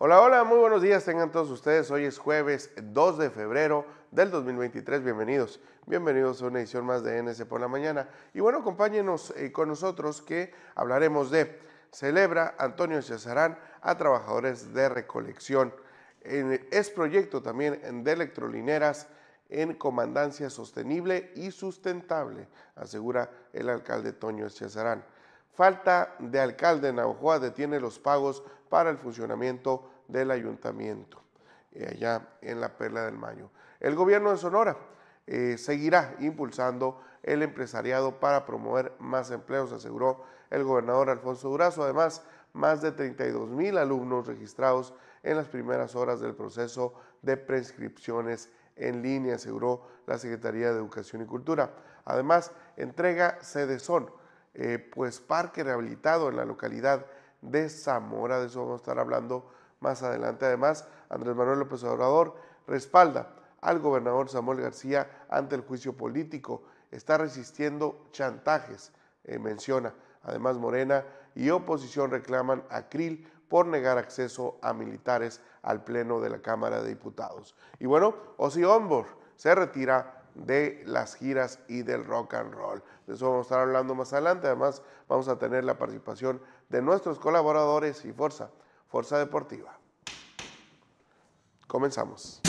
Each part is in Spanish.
Hola, hola, muy buenos días tengan todos ustedes. Hoy es jueves 2 de febrero del 2023. Bienvenidos, bienvenidos a una edición más de NS por la mañana. Y bueno, acompáñenos eh, con nosotros que hablaremos de celebra Antonio Cesarán a trabajadores de recolección. es proyecto también de electrolineras en comandancia sostenible y sustentable, asegura el alcalde Toño Cesarán. Falta de alcalde en Navajoa detiene los pagos para el funcionamiento del ayuntamiento, eh, allá en la Perla del Mayo. El gobierno de Sonora eh, seguirá impulsando el empresariado para promover más empleos, aseguró el gobernador Alfonso Durazo. Además, más de 32 mil alumnos registrados en las primeras horas del proceso de prescripciones en línea, aseguró la Secretaría de Educación y Cultura. Además, entrega Cedesón eh, pues parque rehabilitado en la localidad de Zamora, de eso vamos a estar hablando más adelante. Además, Andrés Manuel López Obrador respalda al gobernador Samuel García ante el juicio político, está resistiendo chantajes, eh, menciona. Además, Morena y oposición reclaman a Krill por negar acceso a militares al Pleno de la Cámara de Diputados. Y bueno, Ozzy Ombor se retira de las giras y del rock and roll. De eso vamos a estar hablando más adelante. Además, vamos a tener la participación de nuestros colaboradores y Fuerza, Fuerza Deportiva. Comenzamos.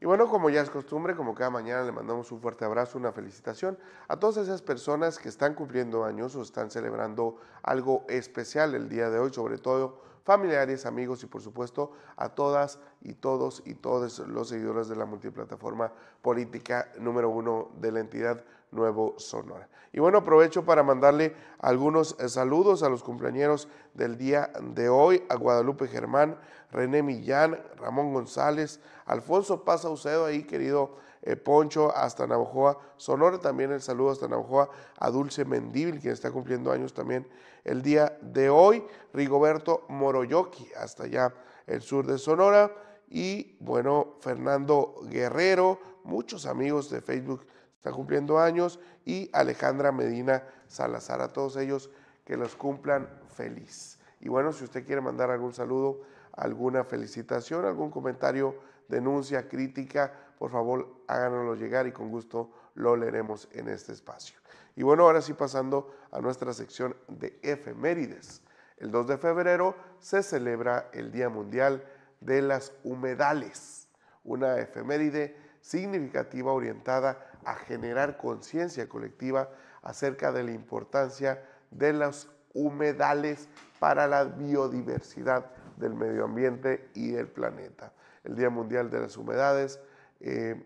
Y bueno, como ya es costumbre, como cada mañana le mandamos un fuerte abrazo, una felicitación a todas esas personas que están cumpliendo años o están celebrando algo especial el día de hoy, sobre todo familiares, amigos y por supuesto a todas y todos y todos los seguidores de la multiplataforma política número uno de la entidad Nuevo Sonora. Y bueno, aprovecho para mandarle algunos eh, saludos a los cumpleaños del día de hoy, a Guadalupe Germán, René Millán, Ramón González, Alfonso Paz Saucedo, ahí querido eh, Poncho, hasta Navajoa, Sonora también el saludo hasta Navajoa, a Dulce Mendíbil, quien está cumpliendo años también el día de hoy, Rigoberto Moroyoki, hasta allá el sur de Sonora, y bueno, Fernando Guerrero, muchos amigos de Facebook está cumpliendo años, y Alejandra Medina Salazar, a todos ellos que los cumplan feliz. Y bueno, si usted quiere mandar algún saludo, alguna felicitación, algún comentario, denuncia, crítica, por favor háganoslo llegar y con gusto lo leeremos en este espacio. Y bueno, ahora sí pasando a nuestra sección de efemérides. El 2 de febrero se celebra el Día Mundial de las Humedales, una efeméride significativa orientada a generar conciencia colectiva acerca de la importancia de los humedales para la biodiversidad del medio ambiente y del planeta. El Día Mundial de las Humedades eh,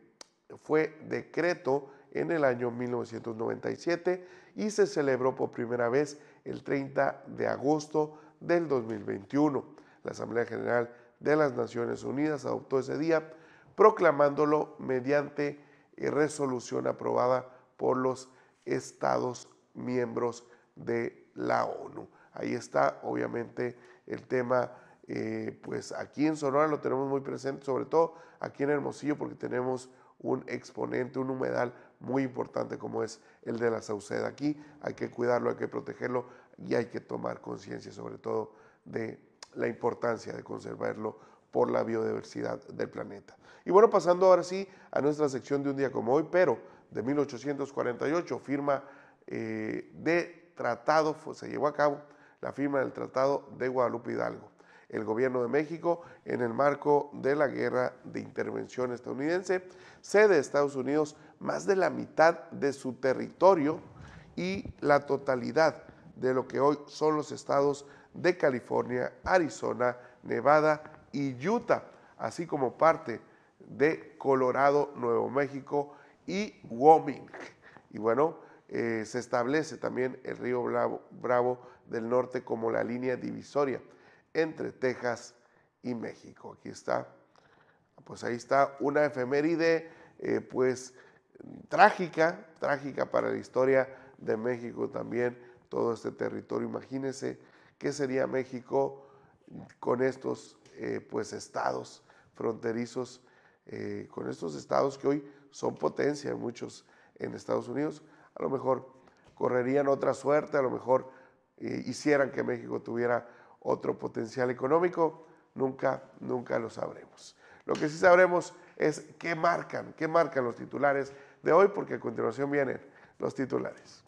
fue decreto en el año 1997 y se celebró por primera vez el 30 de agosto del 2021. La Asamblea General de las Naciones Unidas adoptó ese día proclamándolo mediante resolución aprobada por los Estados miembros de la ONU. Ahí está, obviamente, el tema, eh, pues aquí en Sonora lo tenemos muy presente, sobre todo aquí en Hermosillo, porque tenemos un exponente, un humedal muy importante como es el de la Sauceda. Aquí hay que cuidarlo, hay que protegerlo y hay que tomar conciencia sobre todo de la importancia de conservarlo por la biodiversidad del planeta. Y bueno, pasando ahora sí a nuestra sección de un día como hoy, pero de 1848, firma eh, de tratado, se llevó a cabo la firma del Tratado de Guadalupe Hidalgo. El gobierno de México, en el marco de la guerra de intervención estadounidense, cede a Estados Unidos más de la mitad de su territorio y la totalidad de lo que hoy son los estados de California, Arizona, Nevada y Utah, así como parte de Colorado, Nuevo México y Wyoming. Y bueno, eh, se establece también el río Bravo, del norte como la línea divisoria entre Texas y México. Aquí está, pues ahí está una efeméride, eh, pues trágica, trágica para la historia de México también, todo este territorio. Imagínense qué sería México con estos eh, pues estados fronterizos, eh, con estos estados que hoy son potencia, muchos en Estados Unidos, a lo mejor correrían otra suerte, a lo mejor hicieran que México tuviera otro potencial económico, nunca, nunca lo sabremos. Lo que sí sabremos es qué marcan, qué marcan los titulares de hoy, porque a continuación vienen los titulares.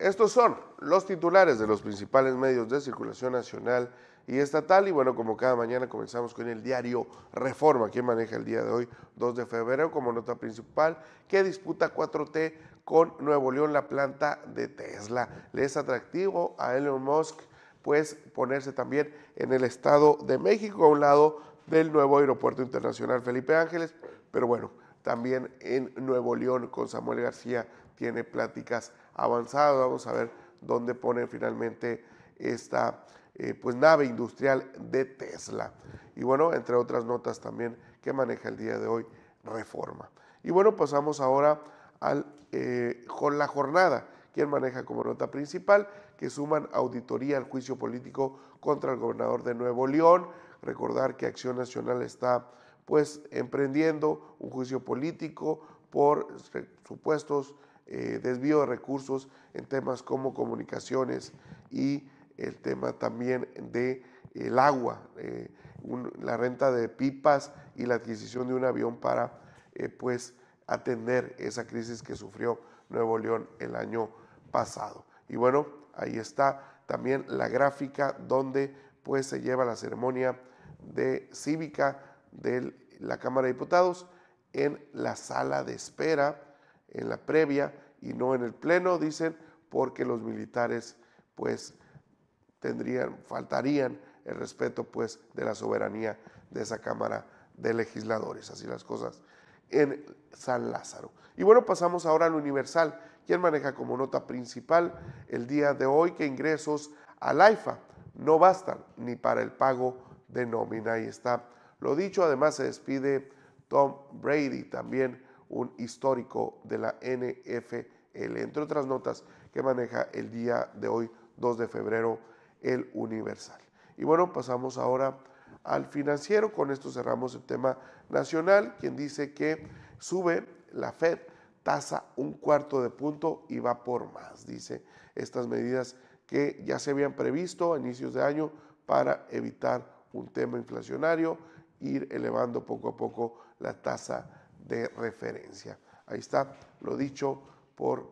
Estos son los titulares de los principales medios de circulación nacional y estatal. Y bueno, como cada mañana comenzamos con el diario Reforma, quien maneja el día de hoy, 2 de febrero, como nota principal, que disputa 4T con Nuevo León, la planta de Tesla. Le es atractivo a Elon Musk, pues ponerse también en el Estado de México, a un lado del nuevo aeropuerto internacional Felipe Ángeles, pero bueno, también en Nuevo León con Samuel García tiene pláticas avanzadas. Vamos a ver dónde pone finalmente esta eh, pues, nave industrial de Tesla. Y bueno, entre otras notas también que maneja el día de hoy Reforma. Y bueno, pasamos ahora a eh, la jornada, quien maneja como nota principal que suman auditoría al juicio político contra el gobernador de Nuevo León. Recordar que Acción Nacional está pues emprendiendo un juicio político por supuestos eh, desvío de recursos en temas como comunicaciones y el tema también de el agua, eh, la renta de pipas y la adquisición de un avión para eh, pues atender esa crisis que sufrió Nuevo León el año pasado. Y bueno, ahí está también la gráfica donde pues se lleva la ceremonia de cívica de la Cámara de Diputados en la sala de espera en la previa y no en el pleno, dicen, porque los militares pues tendrían, faltarían el respeto pues de la soberanía de esa Cámara de Legisladores, así las cosas en San Lázaro. Y bueno, pasamos ahora al Universal, quien maneja como nota principal el día de hoy que ingresos al AIFA no bastan ni para el pago de nómina. Ahí está lo dicho, además se despide Tom Brady, también un histórico de la NFL, entre otras notas que maneja el día de hoy, 2 de febrero, el Universal. Y bueno, pasamos ahora al financiero, con esto cerramos el tema nacional, quien dice que sube la Fed tasa un cuarto de punto y va por más, dice. Estas medidas que ya se habían previsto a inicios de año para evitar un tema inflacionario, ir elevando poco a poco la tasa de referencia. Ahí está lo dicho por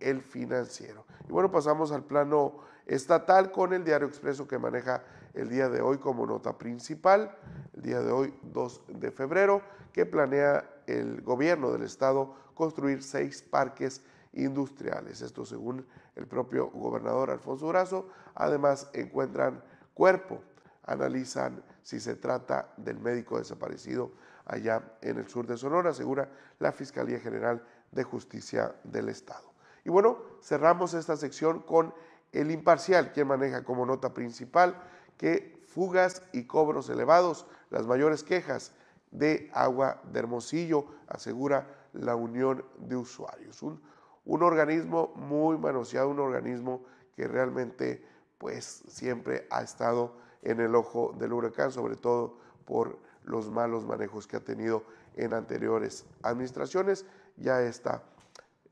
el financiero. Y bueno, pasamos al plano estatal con el diario Expreso que maneja el día de hoy como nota principal, el día de hoy 2 de febrero, que planea el gobierno del estado construir seis parques industriales. Esto según el propio gobernador Alfonso Durazo. Además encuentran cuerpo, analizan si se trata del médico desaparecido allá en el sur de Sonora, asegura la Fiscalía General de Justicia del Estado. Y bueno, cerramos esta sección con el imparcial, quien maneja como nota principal que fugas y cobros elevados, las mayores quejas de agua de Hermosillo, asegura la Unión de Usuarios. Un, un organismo muy manoseado, un organismo que realmente pues siempre ha estado en el ojo del huracán, sobre todo por los malos manejos que ha tenido en anteriores administraciones. Ya está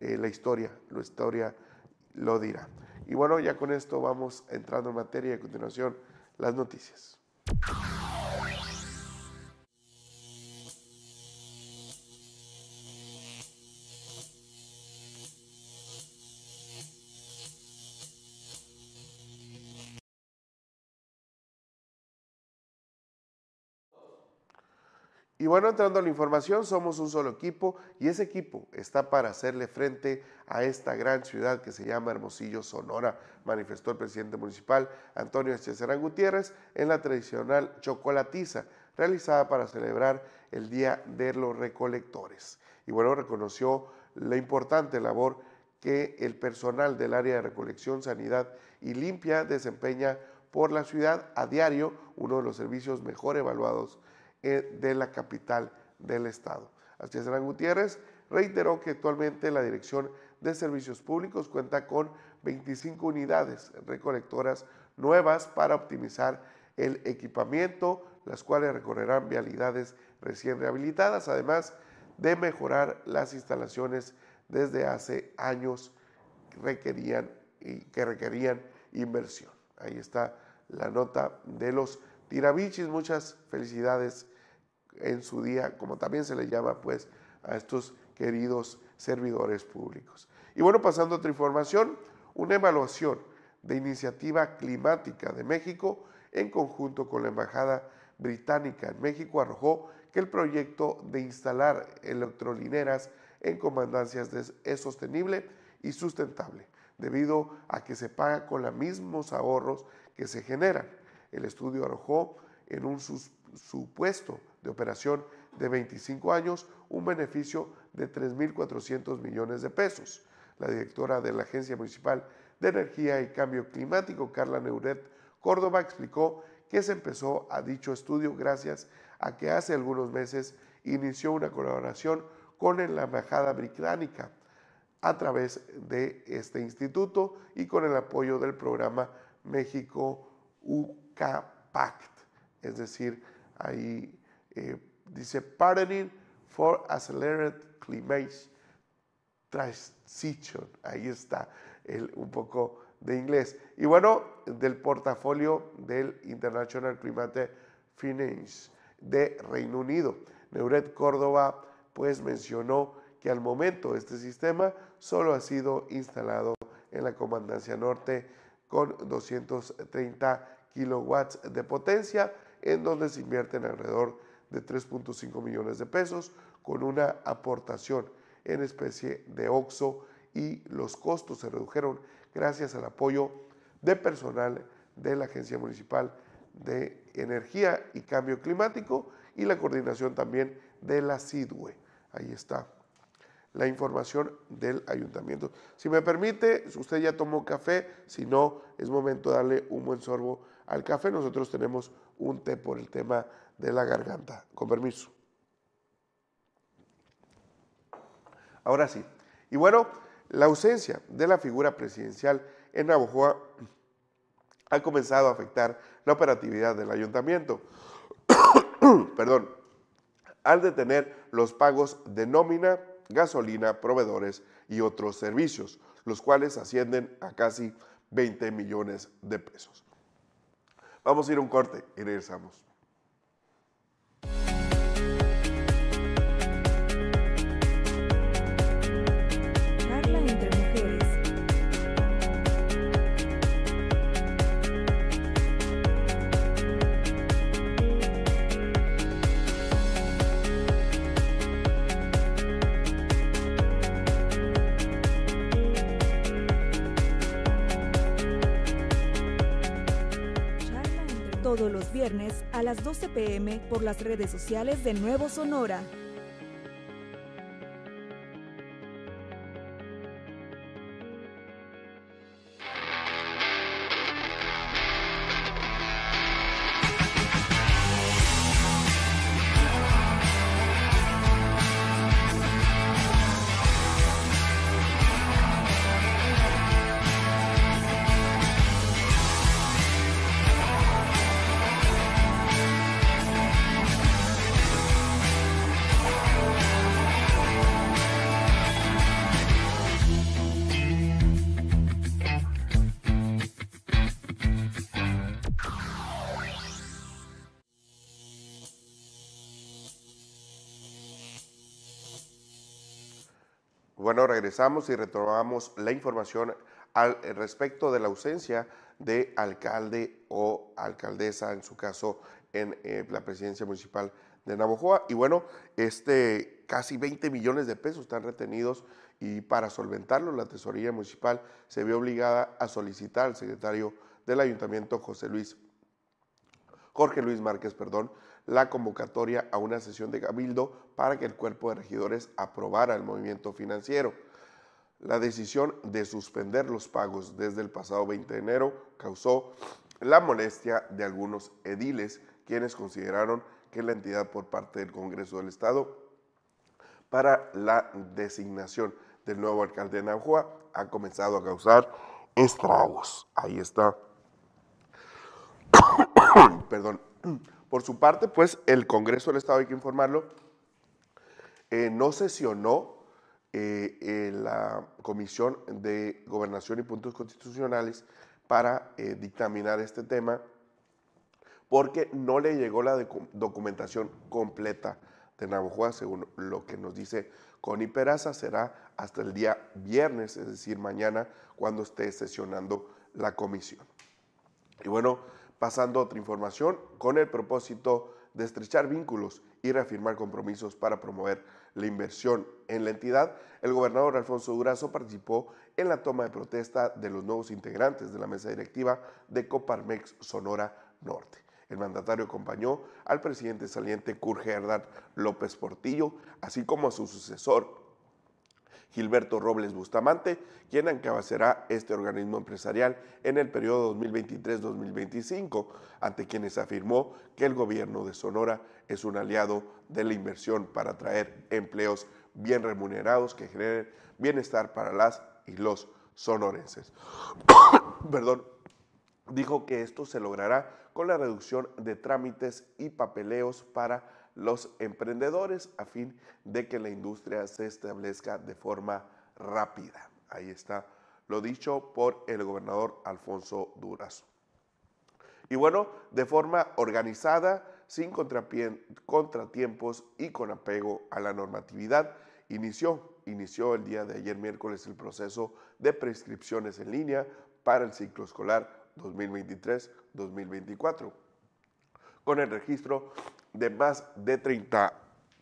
eh, la historia, la historia lo dirá. Y bueno, ya con esto vamos entrando en materia y a continuación las noticias. Y bueno, entrando a la información, somos un solo equipo y ese equipo está para hacerle frente a esta gran ciudad que se llama Hermosillo, Sonora, manifestó el presidente municipal Antonio Echecerán Gutiérrez en la tradicional chocolatiza realizada para celebrar el Día de los Recolectores. Y bueno, reconoció la importante labor que el personal del área de recolección, sanidad y limpia desempeña por la ciudad a diario, uno de los servicios mejor evaluados de la capital del estado. Así es, Gutiérrez reiteró que actualmente la Dirección de Servicios Públicos cuenta con 25 unidades recolectoras nuevas para optimizar el equipamiento, las cuales recorrerán vialidades recién rehabilitadas, además de mejorar las instalaciones desde hace años requerían que requerían inversión. Ahí está la nota de los tirabichis. Muchas felicidades en su día, como también se le llama pues a estos queridos servidores públicos. Y bueno, pasando a otra información, una evaluación de iniciativa climática de México en conjunto con la Embajada Británica en México arrojó que el proyecto de instalar electrolineras en comandancias es sostenible y sustentable, debido a que se paga con los mismos ahorros que se generan. El estudio arrojó en un supuesto de operación de 25 años un beneficio de 3.400 millones de pesos. La directora de la Agencia Municipal de Energía y Cambio Climático, Carla Neuret Córdoba, explicó que se empezó a dicho estudio gracias a que hace algunos meses inició una colaboración con la Embajada Británica a través de este instituto y con el apoyo del programa México UCAPACT, es decir, ahí eh, dice Partnering for Accelerated Climate Transition. Ahí está un poco de inglés. Y bueno, del portafolio del International Climate Finance de Reino Unido. Neuret Córdoba pues mencionó que al momento este sistema solo ha sido instalado en la Comandancia Norte con 230 kilowatts de potencia, en donde se invierten alrededor de 3.5 millones de pesos con una aportación en especie de OXO y los costos se redujeron gracias al apoyo de personal de la Agencia Municipal de Energía y Cambio Climático y la coordinación también de la CIDWE. Ahí está la información del ayuntamiento. Si me permite, usted ya tomó café, si no, es momento de darle un buen sorbo al café. Nosotros tenemos un té por el tema de la garganta. Con permiso. Ahora sí. Y bueno, la ausencia de la figura presidencial en Navojoa ha comenzado a afectar la operatividad del ayuntamiento. Perdón, al detener los pagos de nómina, gasolina, proveedores y otros servicios, los cuales ascienden a casi 20 millones de pesos. Vamos a ir a un corte y regresamos. Todos los viernes a las 12 pm por las redes sociales de Nuevo Sonora. Bueno, regresamos y retomamos la información al respecto de la ausencia de alcalde o alcaldesa, en su caso en eh, la presidencia municipal de Navojoa. Y bueno, este casi 20 millones de pesos están retenidos y para solventarlo la tesorería municipal se vio obligada a solicitar al secretario del ayuntamiento José Luis Jorge Luis Márquez, perdón, la convocatoria a una sesión de cabildo para que el cuerpo de regidores aprobara el movimiento financiero. La decisión de suspender los pagos desde el pasado 20 de enero causó la molestia de algunos ediles, quienes consideraron que la entidad por parte del Congreso del Estado para la designación del nuevo alcalde de Naujoa ha comenzado a causar estragos. Ahí está. Perdón. Por su parte, pues el Congreso del Estado, hay que informarlo, eh, no sesionó eh, la Comisión de Gobernación y Puntos Constitucionales para eh, dictaminar este tema porque no le llegó la documentación completa de Navajo, según lo que nos dice Connie Peraza, será hasta el día viernes, es decir, mañana, cuando esté sesionando la comisión. Y bueno, pasando otra información, con el propósito de estrechar vínculos y reafirmar compromisos para promover la inversión en la entidad, el gobernador Alfonso Durazo participó en la toma de protesta de los nuevos integrantes de la mesa directiva de Coparmex Sonora Norte. El mandatario acompañó al presidente saliente Kurt Herdard López Portillo, así como a su sucesor Gilberto Robles Bustamante, quien encabezará este organismo empresarial en el periodo 2023-2025, ante quienes afirmó que el gobierno de Sonora es un aliado de la inversión para atraer empleos bien remunerados que generen bienestar para las y los sonorenses. Perdón. Dijo que esto se logrará con la reducción de trámites y papeleos para los emprendedores a fin de que la industria se establezca de forma rápida. Ahí está lo dicho por el gobernador Alfonso Durazo. Y bueno, de forma organizada, sin contratiempos y con apego a la normatividad, inició, inició el día de ayer miércoles el proceso de prescripciones en línea para el ciclo escolar 2023-2024 con el registro de más de 30,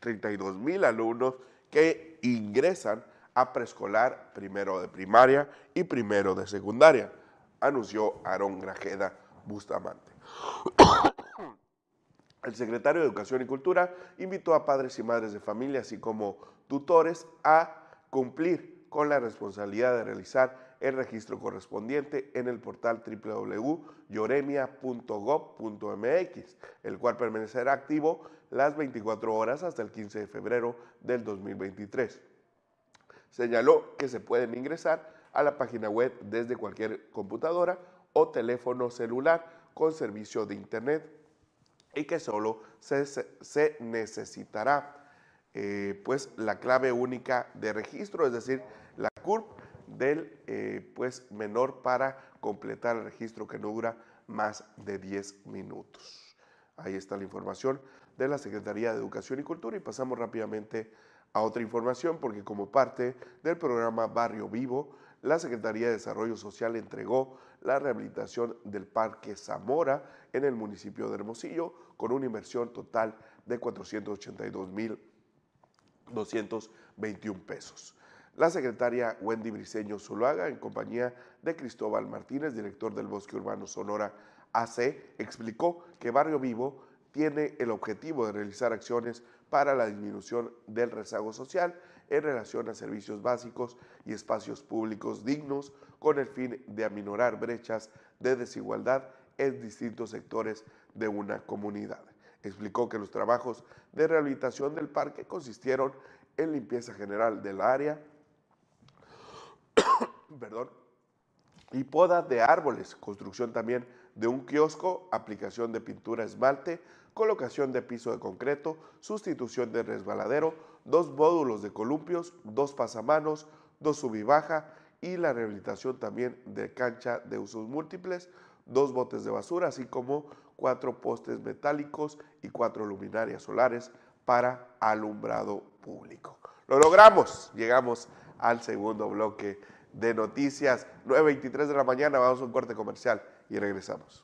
32 mil alumnos que ingresan a preescolar primero de primaria y primero de secundaria, anunció Aarón Grajeda Bustamante. El secretario de Educación y Cultura invitó a padres y madres de familia, así como tutores, a cumplir con la responsabilidad de realizar el registro correspondiente en el portal www.yoremia.gov.mx, el cual permanecerá activo las 24 horas hasta el 15 de febrero del 2023. Señaló que se pueden ingresar a la página web desde cualquier computadora o teléfono celular con servicio de Internet y que solo se, necesitará eh, pues la clave única de registro, es decir, la CURP del eh, pues menor para completar el registro que no dura más de 10 minutos. Ahí está la información de la Secretaría de Educación y Cultura y pasamos rápidamente a otra información porque como parte del programa Barrio Vivo, la Secretaría de Desarrollo Social entregó la rehabilitación del Parque Zamora en el municipio de Hermosillo con una inversión total de 482.221 pesos. La secretaria Wendy Briceño Zuluaga, en compañía de Cristóbal Martínez, director del Bosque Urbano Sonora AC, explicó que Barrio Vivo tiene el objetivo de realizar acciones para la disminución del rezago social en relación a servicios básicos y espacios públicos dignos con el fin de aminorar brechas de desigualdad en distintos sectores de una comunidad. Explicó que los trabajos de rehabilitación del parque consistieron en limpieza general del área, perdón, y poda de árboles, construcción también de un kiosco, aplicación de pintura esmalte, colocación de piso de concreto, sustitución de resbaladero, dos módulos de columpios, dos pasamanos, dos sub y la rehabilitación también de cancha de usos múltiples, dos botes de basura, así como cuatro postes metálicos y cuatro luminarias solares para alumbrado público. Lo logramos, llegamos al segundo bloque de noticias. 9.23 de la mañana, vamos a un corte comercial y regresamos.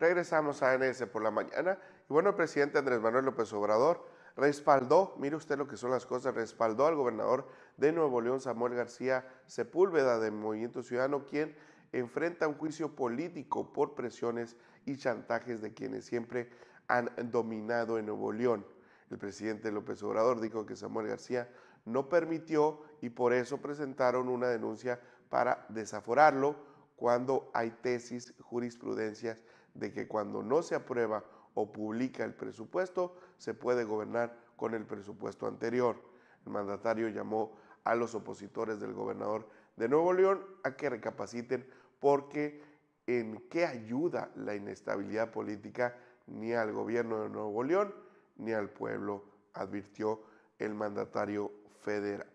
Regresamos a NS por la mañana. Y bueno, el presidente Andrés Manuel López Obrador respaldó, mire usted lo que son las cosas, respaldó al gobernador de Nuevo León, Samuel García Sepúlveda, de Movimiento Ciudadano, quien enfrenta un juicio político por presiones y chantajes de quienes siempre han dominado en Nuevo León. El presidente López Obrador dijo que Samuel García no permitió y por eso presentaron una denuncia para desaforarlo cuando hay tesis, jurisprudencias de que cuando no se aprueba o publica el presupuesto, se puede gobernar con el presupuesto anterior. El mandatario llamó a los opositores del gobernador de Nuevo León a que recapaciten porque en qué ayuda la inestabilidad política ni al gobierno de Nuevo León ni al pueblo, advirtió el mandatario federal.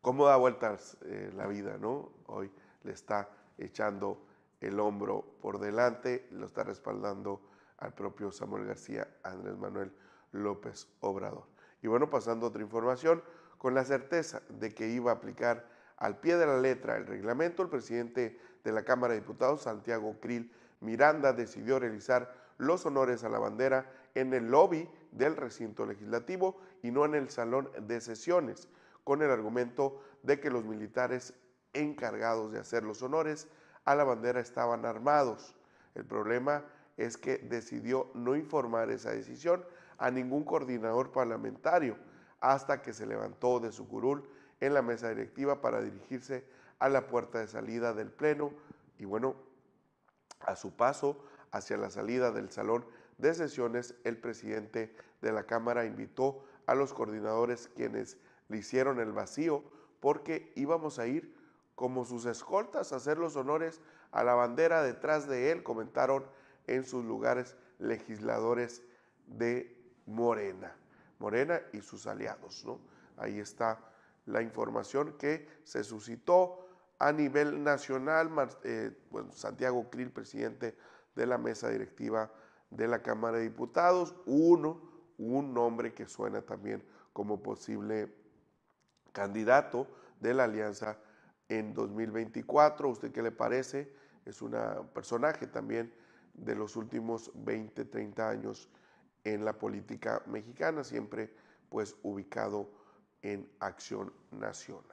¿Cómo da vueltas eh, la vida, no? Hoy le está echando el hombro por delante, lo está respaldando al propio Samuel García, Andrés Manuel López Obrador. Y bueno, pasando a otra información, con la certeza de que iba a aplicar al pie de la letra el reglamento, el presidente de la Cámara de Diputados, Santiago Krill Miranda, decidió realizar los honores a la bandera en el lobby del recinto legislativo y no en el salón de sesiones, con el argumento de que los militares encargados de hacer los honores a la bandera estaban armados. El problema es que decidió no informar esa decisión a ningún coordinador parlamentario hasta que se levantó de su curul en la mesa directiva para dirigirse a la puerta de salida del Pleno y bueno, a su paso hacia la salida del salón de sesiones, el presidente de la Cámara invitó a los coordinadores quienes le hicieron el vacío porque íbamos a ir como sus escoltas hacer los honores a la bandera detrás de él, comentaron en sus lugares legisladores de Morena, Morena y sus aliados, ¿no? Ahí está la información que se suscitó a nivel nacional. Eh, Santiago Krill, presidente de la mesa directiva de la Cámara de Diputados, uno, un nombre que suena también como posible candidato de la alianza en 2024. ¿Usted qué le parece? Es un personaje también de los últimos 20, 30 años en la política mexicana, siempre pues ubicado en Acción Nacional.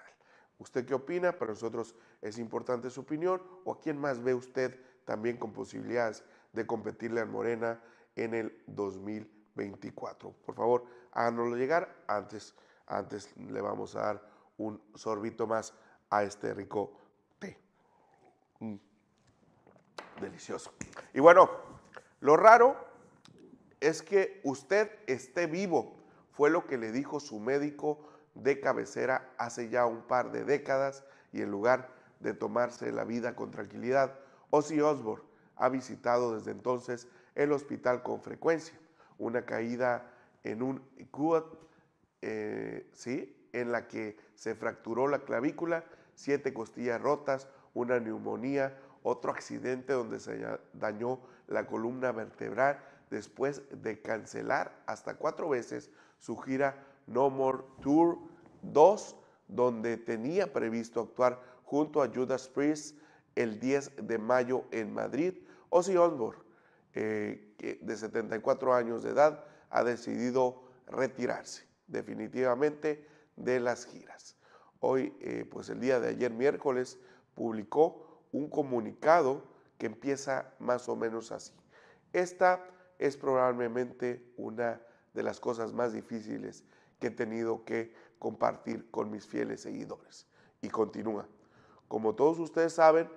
¿Usted qué opina? Para nosotros es importante su opinión. ¿O a quién más ve usted también con posibilidades de competirle a Morena en el 2024? Por favor, háganoslo llegar. Antes, antes le vamos a dar un sorbito más a este rico té. Mm. Delicioso. Y bueno, lo raro es que usted esté vivo. Fue lo que le dijo su médico de cabecera hace ya un par de décadas y en lugar de tomarse la vida con tranquilidad, Ozzy Osbourne ha visitado desde entonces el hospital con frecuencia. Una caída en un quad, eh, ¿sí? en la que se fracturó la clavícula, siete costillas rotas, una neumonía, otro accidente donde se dañó la columna vertebral después de cancelar hasta cuatro veces su gira No More Tour 2, donde tenía previsto actuar junto a Judas Priest el 10 de mayo en Madrid. Ozzy Osbourne, eh, de 74 años de edad, ha decidido retirarse definitivamente de las giras. Hoy, eh, pues el día de ayer miércoles, publicó un comunicado que empieza más o menos así. Esta es probablemente una de las cosas más difíciles que he tenido que compartir con mis fieles seguidores. Y continúa. Como todos ustedes saben,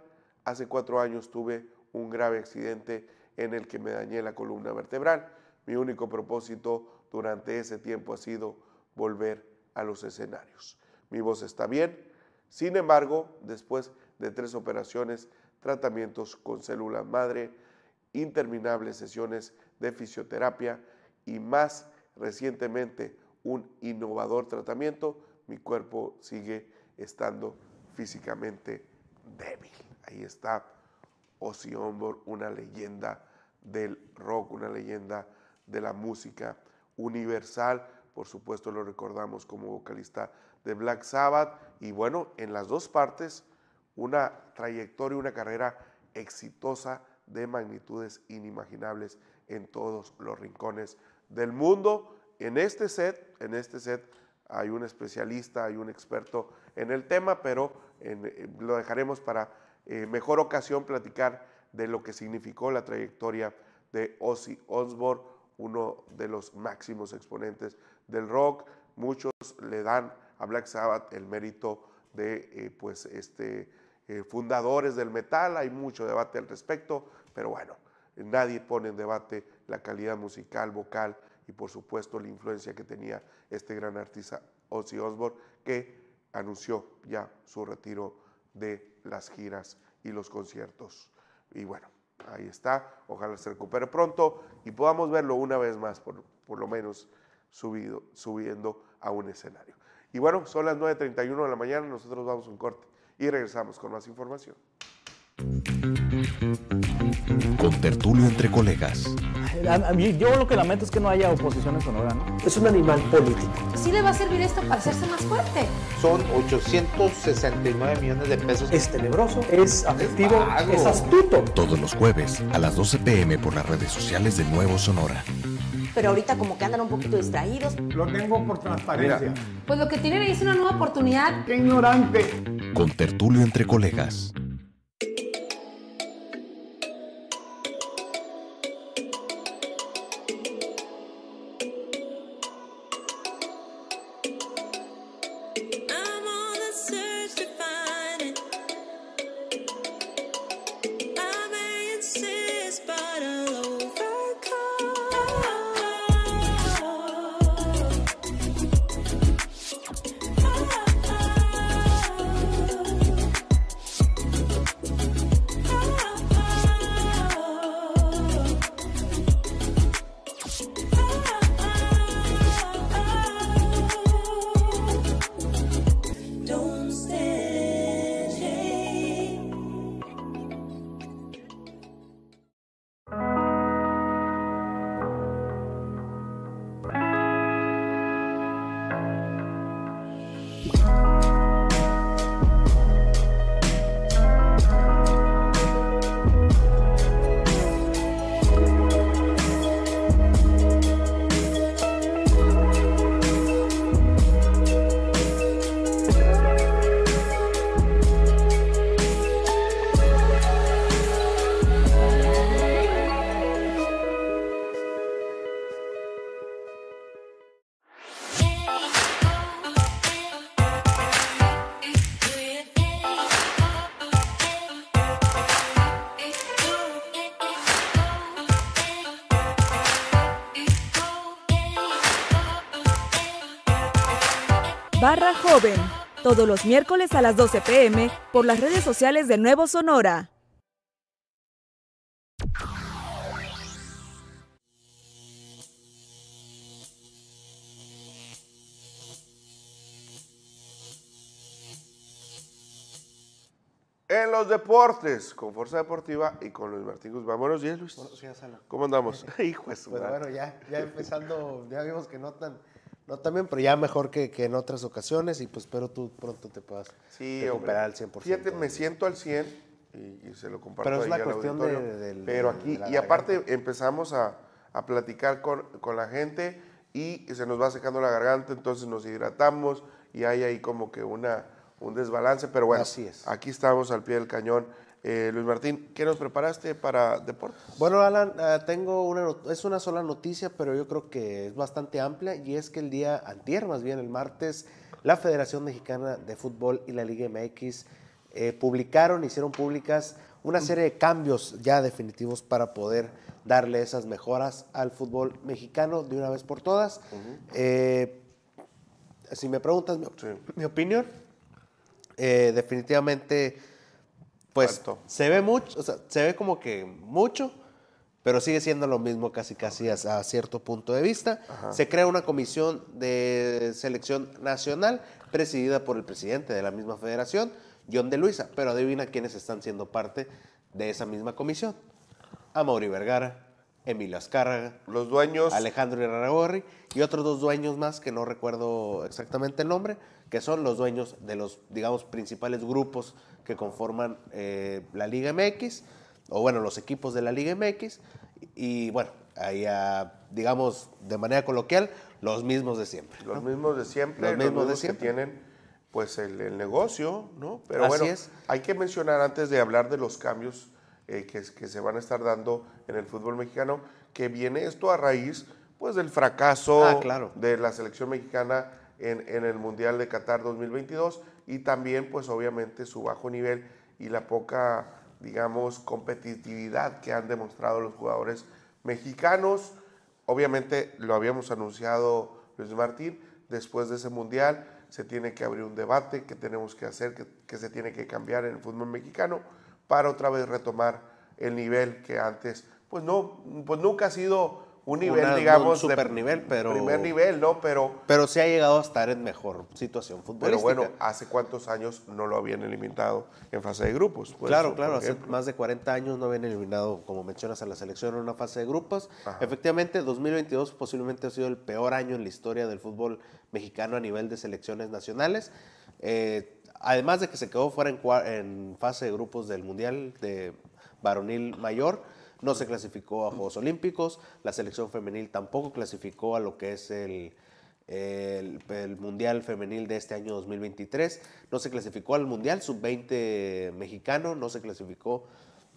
hace cuatro años tuve un grave accidente en el que me dañé la columna vertebral. Mi único propósito durante ese tiempo ha sido volver a los escenarios. Mi voz está bien, Sin embargo, después de tres operaciones, tratamientos con células madre, interminables sesiones de fisioterapia y más recientemente un innovador tratamiento, mi cuerpo sigue estando físicamente débil. Ahí está Ozzy Osbourne, una leyenda del rock, una leyenda de la música universal. Por supuesto lo recordamos como vocalista de Black Sabbath y bueno, en las dos partes una trayectoria, una carrera exitosa de magnitudes inimaginables en todos los rincones del mundo. En este set, en este set hay un especialista, hay un experto en el tema, pero eh, lo dejaremos para eh, mejor ocasión platicar de lo que significó la trayectoria de Ozzy Osbourne, uno de los máximos exponentes del rock. Muchos le dan a Black Sabbath el mérito de eh, pues este, fundadores del metal. Hay mucho debate al respecto, pero bueno, nadie pone en debate la calidad musical, vocal y por supuesto la influencia que tenía este gran artista Ozzy Osbourne, que anunció ya su retiro de las giras y los conciertos. Y bueno, ahí está, ojalá se recupere pronto y podamos verlo una vez más, por, por lo menos subido, subiendo a un escenario. Y bueno, son las 9.31 de la mañana, nosotros vamos a un corte y regresamos con más información. Con tertulio entre colegas. A mí, yo lo que lamento es que no haya oposición en Sonora, ¿no? Es un animal político. Sí le va a servir esto para hacerse más fuerte. Son 869 millones de pesos. Es tenebroso, es afectivo, es astuto. Todos los jueves a las 12 pm por las redes sociales de Nuevo Sonora. Pero ahorita como que andan un poquito distraídos. Lo tengo por transparencia. Pues lo que tienen ahí es una nueva oportunidad. ¡Qué ignorante! Con tertulio entre colegas. Joven, todos los miércoles a las 12 pm por las redes sociales de Nuevo Sonora. En los deportes, con Fuerza Deportiva y con Luis Martín Guzmán. Buenos días, Luis. Buenos días, Alan. ¿Cómo andamos? Hijo de su madre. bueno, ya, ya empezando, ya vimos que no tan, no tan bien, pero ya mejor que, que en otras ocasiones y pues espero tú pronto te puedas Sí, recuperar al 100%. Fíjate, me siento al 100 y, y se lo comparto Pero es ahí la al cuestión de- auditorio. del- Pero aquí, de la y aparte garganta. empezamos a, a platicar con, con la gente y se nos va secando la garganta, entonces nos hidratamos y hay ahí como que una, un desbalance, pero bueno, Así es. aquí estamos al pie del cañón. Eh, Luis Martín, ¿qué nos preparaste para deportes? Bueno, Alan, ah, tengo una, es una sola noticia, pero yo creo que es bastante amplia y es que el día antier, más bien el martes, la Federación Mexicana de Fútbol y la Liga MX eh, publicaron, hicieron públicas una serie de cambios ya definitivos para poder darle esas mejoras al fútbol mexicano de una vez por todas. Eh, si me preguntas mi, Sí. mi opinión, definitivamente, pues se ve mucho, o sea, se ve como que mucho, pero sigue siendo lo mismo casi casi a, a cierto punto de vista. Se crea una comisión de selección nacional presidida por el presidente de la misma federación, John de Luisa, pero adivina quiénes están siendo parte de esa misma comisión. Amaury Vergara, Emilio Azcárraga, Los dueños, Alejandro Iraragorri y otros dos dueños más que no recuerdo exactamente el nombre, que son los dueños de los, digamos, principales grupos que conforman eh, la Liga MX, o bueno, los equipos de la Liga MX, y, bueno, ahí, ah, digamos, de manera coloquial, los mismos de siempre. ¿no? los mismos de siempre, Los los mismos mismos, de siempre. que tienen pues el, el negocio, ¿no? Pero Así bueno, es. hay que mencionar antes de hablar de los cambios eh, que, que se van a estar dando en el fútbol mexicano, que viene esto a raíz pues del fracaso Ah, claro. de la selección mexicana en, en el Mundial de Qatar 2022 y también pues obviamente su bajo nivel y la poca, digamos, competitividad que han demostrado los jugadores mexicanos. Obviamente lo habíamos anunciado Luis Martín, después de ese Mundial se tiene que abrir un debate, que tenemos que hacer, que, que se tiene que cambiar en el fútbol mexicano para otra vez retomar el nivel que antes, pues no, pues nunca ha sido un nivel, Una- digamos, un de supernivel, pero- primer nivel, ¿no? Pero, Pero se ha llegado a estar en mejor situación pero futbolística. bueno, hace cuántos años no lo habían eliminado en fase de grupos. Pues, claro, claro, hace más de 40 años no habían eliminado, como mencionas, a la selección en una fase de grupos. Ajá. Efectivamente, 2022 posiblemente ha sido el peor año en la historia del fútbol mexicano a nivel de selecciones nacionales. Eh, además de que se quedó fuera en, fase de grupos del Mundial de Varonil Mayor, no se clasificó a Juegos Olímpicos, la selección femenil tampoco clasificó a lo que es el, el Mundial Femenil de este año 2023. No se clasificó al Mundial Sub-20 mexicano, no se clasificó.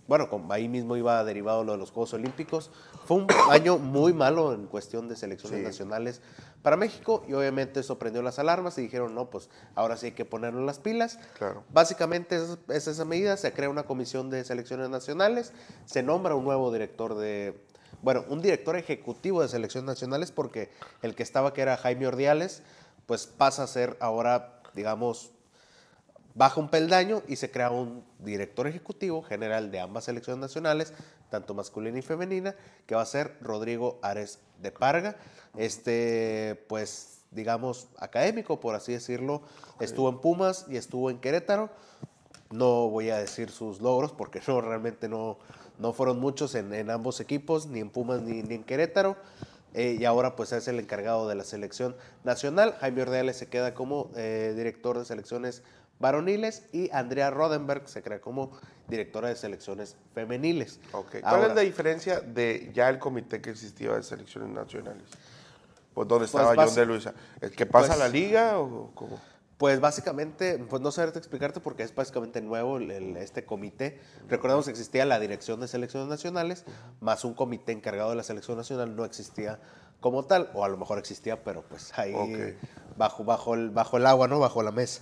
Bueno, ahí mismo iba derivado lo de los Juegos Olímpicos. Fue un año muy malo en cuestión de selecciones Sí. nacionales para México y obviamente eso prendió las alarmas y dijeron, no, pues ahora sí hay que ponernos las pilas. Claro. Básicamente es, es esa medida, se crea una comisión de selecciones nacionales, se nombra un nuevo director de, bueno, un director ejecutivo de selecciones nacionales porque el que estaba que era Jaime Ordiales, pues pasa a ser ahora, digamos, baja un peldaño y se crea un director ejecutivo general de ambas selecciones nacionales, tanto masculina y femenina, que va a ser Rodrigo Ares de Parga. Este, pues, digamos, académico, por así decirlo, estuvo en Pumas y estuvo en Querétaro. No voy a decir sus logros porque no, realmente no, no fueron muchos en, en ambos equipos, ni en Pumas ni, ni en Querétaro. Eh, y ahora pues es el encargado de la selección nacional. Jaime Ordeales se queda como eh, director de selecciones varoniles y Andrea Rodenberg se crea como directora de selecciones femeniles. ¿Cuál Ahora, es la diferencia de ya el comité que existía de selecciones nacionales? Pues donde Pues estaba basi- John de Luisa. ¿El que pasa pues- la liga o cómo? Pues básicamente, pues no saberte explicarte porque es básicamente nuevo el- el- este comité. Recordemos que existía la dirección de selecciones nacionales, más un comité encargado de la selección nacional no existía como tal, o a lo mejor existía, pero pues ahí Ok. bajo, bajo, el, bajo el agua, ¿no? Bajo la mesa.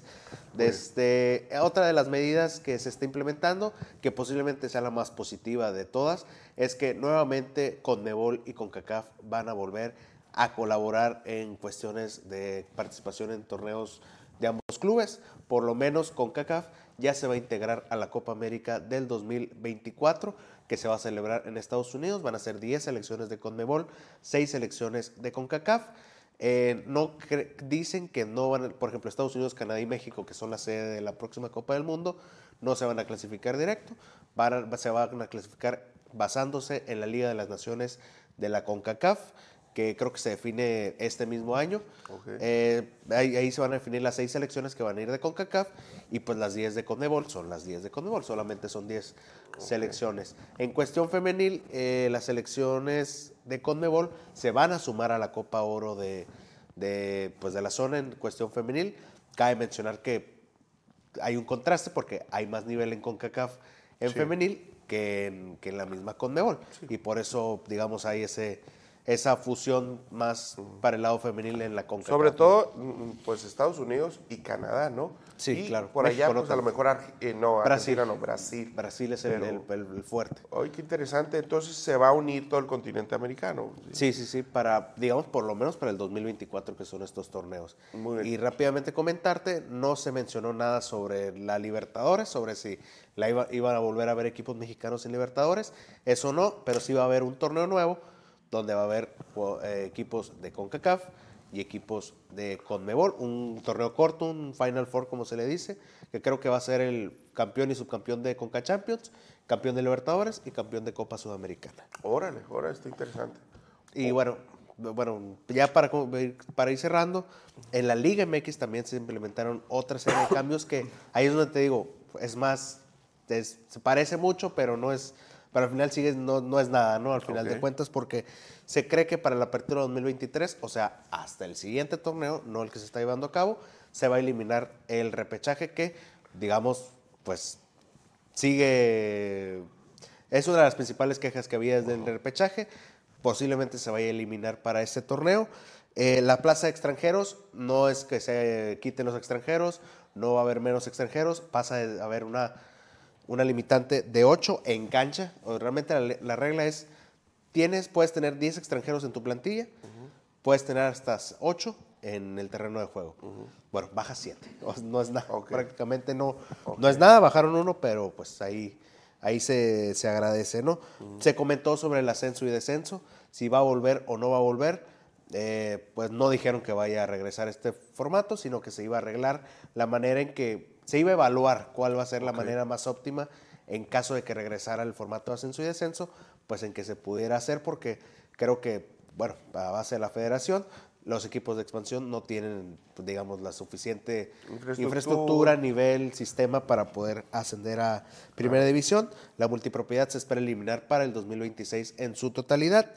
Desde, otra de las medidas que se está implementando, que posiblemente sea la más positiva de todas, es que nuevamente Conmebol y CONCACAF van a volver a colaborar en cuestiones de participación en torneos de ambos clubes. Por lo menos CONCACAF ya se va a integrar a la Copa América del 2024, que se va a celebrar en Estados Unidos. Van a ser 10 selecciones de CONMEBOL, 6 selecciones de CONCACAF. Eh, no dicen que no van, a- por ejemplo, Estados Unidos, Canadá y México, que son la sede de la próxima Copa del Mundo, no se van a clasificar directo, se van a clasificar basándose en la Liga de las Naciones de la CONCACAF, que creo que se define este mismo año. Eh, ahí, ahí se van a definir las seis selecciones que van a ir de CONCACAF y pues las 10 de CONMEBOL son las 10 de CONMEBOL, solamente son 10 selecciones. En cuestión femenil, eh, las selecciones de CONMEBOL se van a sumar a la Copa Oro de, de, pues de la zona en cuestión femenil. Cabe mencionar que hay un contraste porque hay más nivel en CONCACAF en Sí. femenil que en, que en la misma CONMEBOL. Y por eso, digamos, hay ese, esa fusión más para el lado femenil en la CONCACAF. Sobre todo, mm, pues Estados Unidos y Canadá, ¿no? Sí, Y claro. Por allá, México no pues a lo mejor, Arge- eh, no, Brasil. Argentina no, Brasil. Brasil es el, Pero- el- el- el fuerte. Oye, qué interesante. Entonces se va a unir todo el continente americano. Sí, sí, sí, para, digamos, por lo menos para el 2024, que son estos torneos. Muy bien. Y rápidamente comentarte, no se mencionó nada sobre la Libertadores, sobre si la iba- iban a volver a ver equipos mexicanos en Libertadores. Eso no, pero sí va a haber un torneo nuevo donde va a haber eh, equipos de CONCACAF y equipos de CONMEBOL, un torneo corto, un Final Four como se le dice, que creo que va a ser el campeón y subcampeón de CONCA Champions, campeón de Libertadores y campeón de Copa Sudamericana. Órale, órale, está interesante. Y bueno, bueno, ya para, para ir cerrando, en la Liga MX también se implementaron otra serie de cambios que ahí es donde te digo, es más, es- se parece mucho, pero no es, pero al final sigue, no, no es nada, ¿no? Al final de cuentas, porque se cree que para la apertura 2023, o sea, hasta el siguiente torneo, no el que se está llevando a cabo, se va a eliminar el repechaje que, digamos, pues sigue es una de las principales quejas que había desde el repechaje. Posiblemente se vaya a eliminar para este torneo. Eh, la plaza de extranjeros no es que se quiten los extranjeros, no va a haber menos extranjeros, pasa a haber una, una limitante de 8 en cancha. O realmente la, la regla es, tienes, puedes tener 10 extranjeros en tu plantilla, puedes tener hasta 8 en el terreno de juego. Bueno, baja 7, no es nada, prácticamente no, no es nada, bajaron uno, pero pues ahí, ahí se, se agradece, ¿no? Se comentó sobre el ascenso y descenso, si va a volver o no va a volver. Eh, pues no dijeron que vaya a regresar este formato, sino que se iba a arreglar la manera en que se iba a evaluar cuál va a ser la manera más óptima en caso de que regresara el formato de ascenso y descenso, pues en que se pudiera hacer, porque creo que, bueno, a base de la federación, los equipos de expansión no tienen, pues, digamos, la suficiente Infraestructura. infraestructura, nivel, sistema para poder ascender a primera división. La multipropiedad se espera eliminar para el 2026 en su totalidad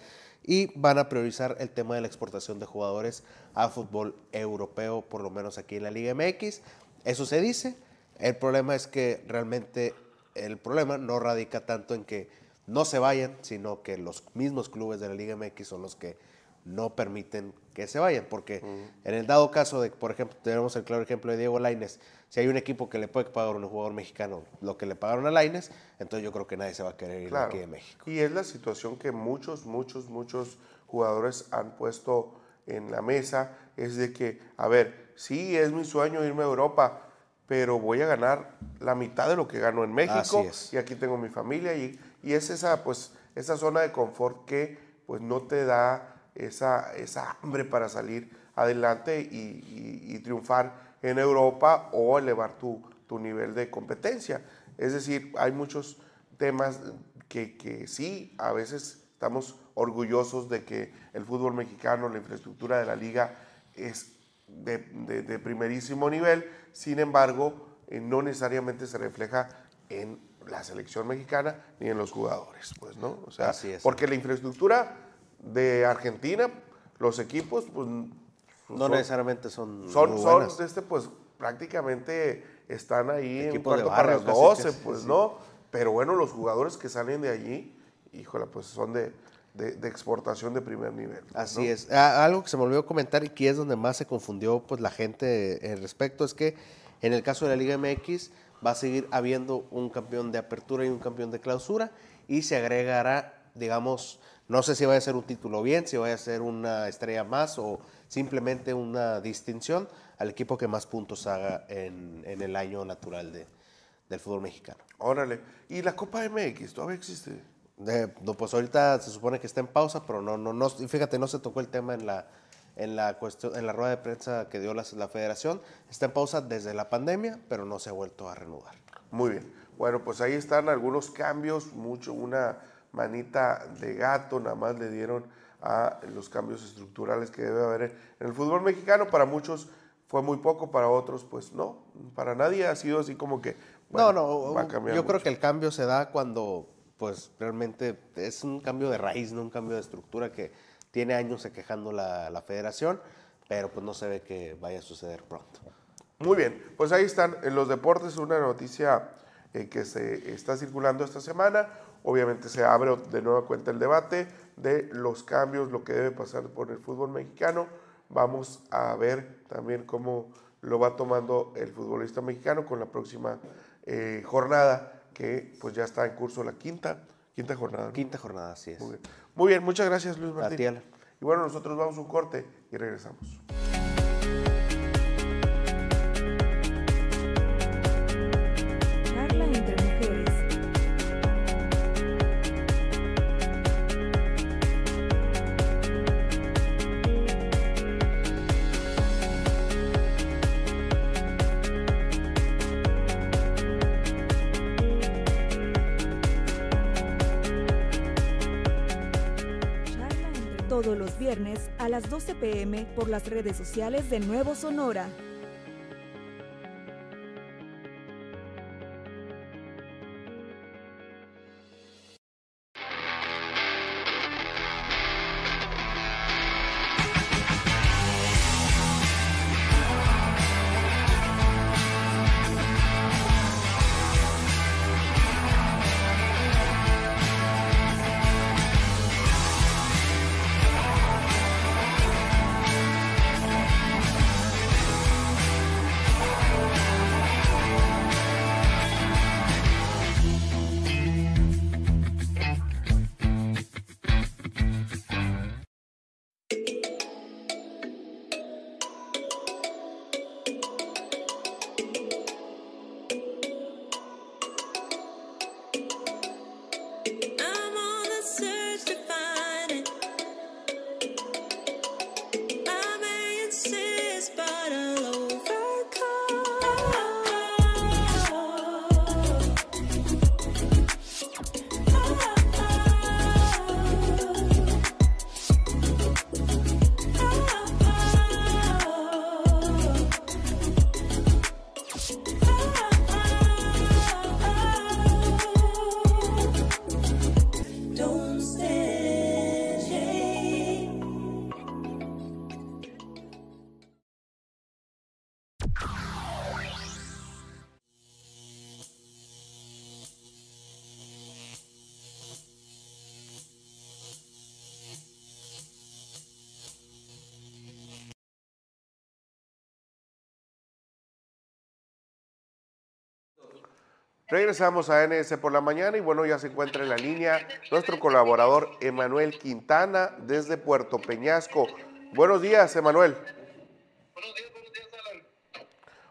y van a priorizar el tema de la exportación de jugadores a fútbol europeo, por lo menos aquí en la Liga MX. Eso se dice. El problema es que realmente el problema no radica tanto en que no se vayan, sino que los mismos clubes de la Liga MX son los que no permiten que se vayan, porque en el dado caso de, por ejemplo, tenemos el claro ejemplo de Diego Laines, si hay un equipo que le puede pagar a un jugador mexicano lo que le pagaron a Laines, entonces yo creo que nadie se va a querer ir Claro. aquí de México. Y es la situación que muchos, muchos, muchos jugadores han puesto en la mesa, es de que, a ver, sí, es mi sueño irme a Europa, pero voy a ganar la mitad de lo que gano en México y aquí tengo mi familia y, y es esa, pues, esa zona de confort que pues no te da esa, esa hambre para salir adelante y, y- y triunfar en Europa o elevar tu, tu nivel de competencia. Es decir, hay muchos temas que, que sí, a veces estamos orgullosos de que el fútbol mexicano, la infraestructura de la liga es de, de- de primerísimo nivel, sin embargo, eh, no necesariamente se refleja en la selección mexicana ni en los jugadores, pues, ¿no? O sea, Así es. porque la infraestructura de Argentina, los equipos, pues, No son- necesariamente son, son, muy son este, pues prácticamente están ahí en cuarto para barrio, las casi, 12, casi, pues sí. no. Pero bueno, los jugadores que salen de allí, híjole, pues son de, de- de exportación de primer nivel. Así ¿no? es. Ah, algo que se me olvidó comentar y que es donde más se confundió pues la gente al respecto es que en el caso de la Liga MX va a seguir habiendo un campeón de apertura y un campeón de clausura y se agregará, digamos, no sé si vaya a ser un título bien, si vaya a ser una estrella más o simplemente una distinción al equipo que más puntos haga en, en el año natural de- del fútbol mexicano. Órale. ¿Y la Copa MX todavía existe? No, pues ahorita se supone que está en pausa, pero no, no, no, fíjate, no se tocó el tema en la, en la cuestión, en la rueda de prensa que dio la, la federación. Está en pausa desde la pandemia, pero no se ha vuelto a reanudar. Muy bien. Bueno, pues ahí están algunos cambios, mucho, una manita de gato, nada más le dieron a los cambios estructurales que debe haber en el fútbol mexicano. Para muchos fue muy poco, para otros, pues no. Para nadie ha sido así como que. bueno, no, no, yo creo que el cambio se da cuando, pues realmente es un cambio de raíz, no un cambio de estructura que tiene años se quejando la, la federación, pero pues no se ve que vaya a suceder pronto. Muy bien, pues ahí están en los deportes una noticia eh, que se está circulando esta semana. Obviamente se abre de nueva cuenta el debate de los cambios, lo que debe pasar por el fútbol mexicano. Vamos a ver también cómo lo va tomando el futbolista mexicano con la próxima eh, jornada, que pues ya está en curso la quinta, quinta jornada. ¿no? Quinta jornada, así es. Muy bien. Muy bien, muchas gracias Luis Martín. ti, Alan. Y bueno, nosotros vamos a un corte y regresamos. Pm por las redes sociales de Nuevo Sonora. Regresamos a NS por la mañana y bueno, ya se encuentra en la línea nuestro colaborador Emanuel Quintana desde Puerto Peñasco. Buenos días, Emanuel.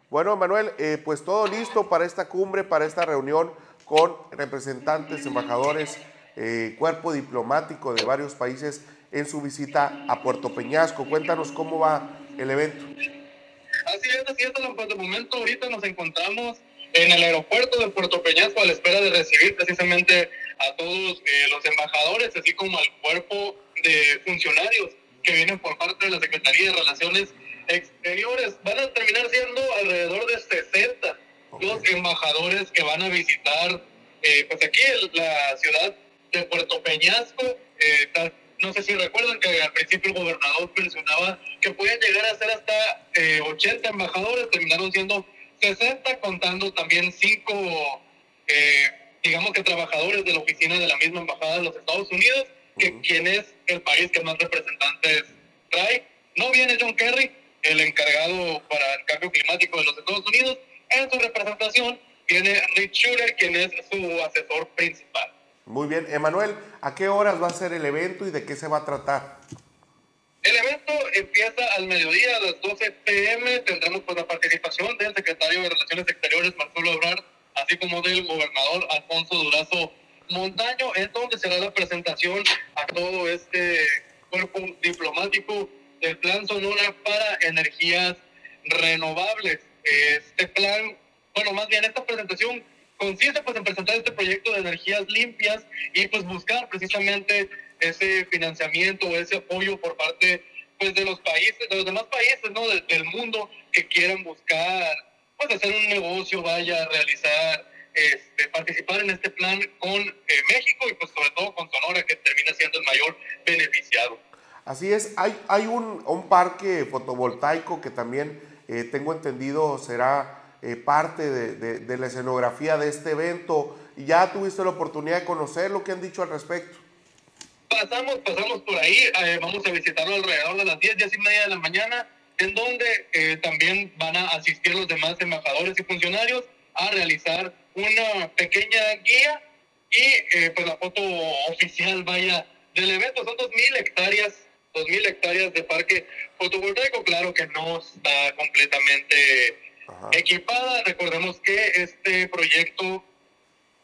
Bueno, Emanuel, eh, pues todo listo para esta cumbre, para esta reunión con representantes, embajadores, eh, cuerpo diplomático de varios países en su visita a Puerto Peñasco. Cuéntanos cómo va el evento. Así es, así es, Alan, pues de momento ahorita nos encontramos en el aeropuerto de Puerto Peñasco a la espera de recibir precisamente a todos eh, los embajadores, así como al cuerpo de funcionarios que vienen por parte de la Secretaría de Relaciones Exteriores. Van a terminar siendo alrededor de 60 los embajadores que van a visitar eh, pues aquí en la ciudad de Puerto Peñasco. Eh, no sé si recuerdan que al principio el gobernador mencionaba que pueden llegar a ser hasta eh, 80 embajadores, terminaron siendo 60, contando también cinco, eh, digamos que trabajadores de la oficina de la misma embajada de los Estados Unidos, que quien es el país que más representantes trae. No viene John Kerry, el encargado para el cambio climático de los Estados Unidos. En su representación viene Rick Schurer, quien es su asesor principal. Muy bien, Emanuel, ¿a qué horas va a ser el evento y de qué se va a tratar? El evento empieza al mediodía, a las 12 pm. Tendremos pues, la participación del secretario de Relaciones Exteriores, Marcelo Ebrard, así como del gobernador Alfonso Durazo Montaño, en donde será la presentación a todo este cuerpo diplomático del Plan Sonora para Energías Renovables. Este plan, bueno, más bien esta presentación consiste pues en presentar este proyecto de energías limpias y pues buscar precisamente ese financiamiento ese apoyo por parte pues de los países, de los demás países, ¿no? De- del mundo que quieran buscar pues hacer un negocio, vaya a realizar, este, participar en este plan con eh, México y pues sobre todo con Sonora que termina siendo el mayor beneficiado. Así es, hay, hay un, un parque fotovoltaico que también eh, tengo entendido será eh, parte de, de- de la escenografía de este evento. ¿Y ya tuviste la oportunidad de conocer lo que han dicho al respecto? Pasamos, pasamos por ahí, eh, vamos a visitarlo alrededor de las 10, 10 y media de la mañana, en donde eh, también van a asistir los demás embajadores y funcionarios a realizar una pequeña guía y eh, pues la foto oficial vaya del evento. Son 2.000 hectáreas, 2.000 hectáreas de parque fotovoltaico, claro que no está completamente equipada. Recordemos que este proyecto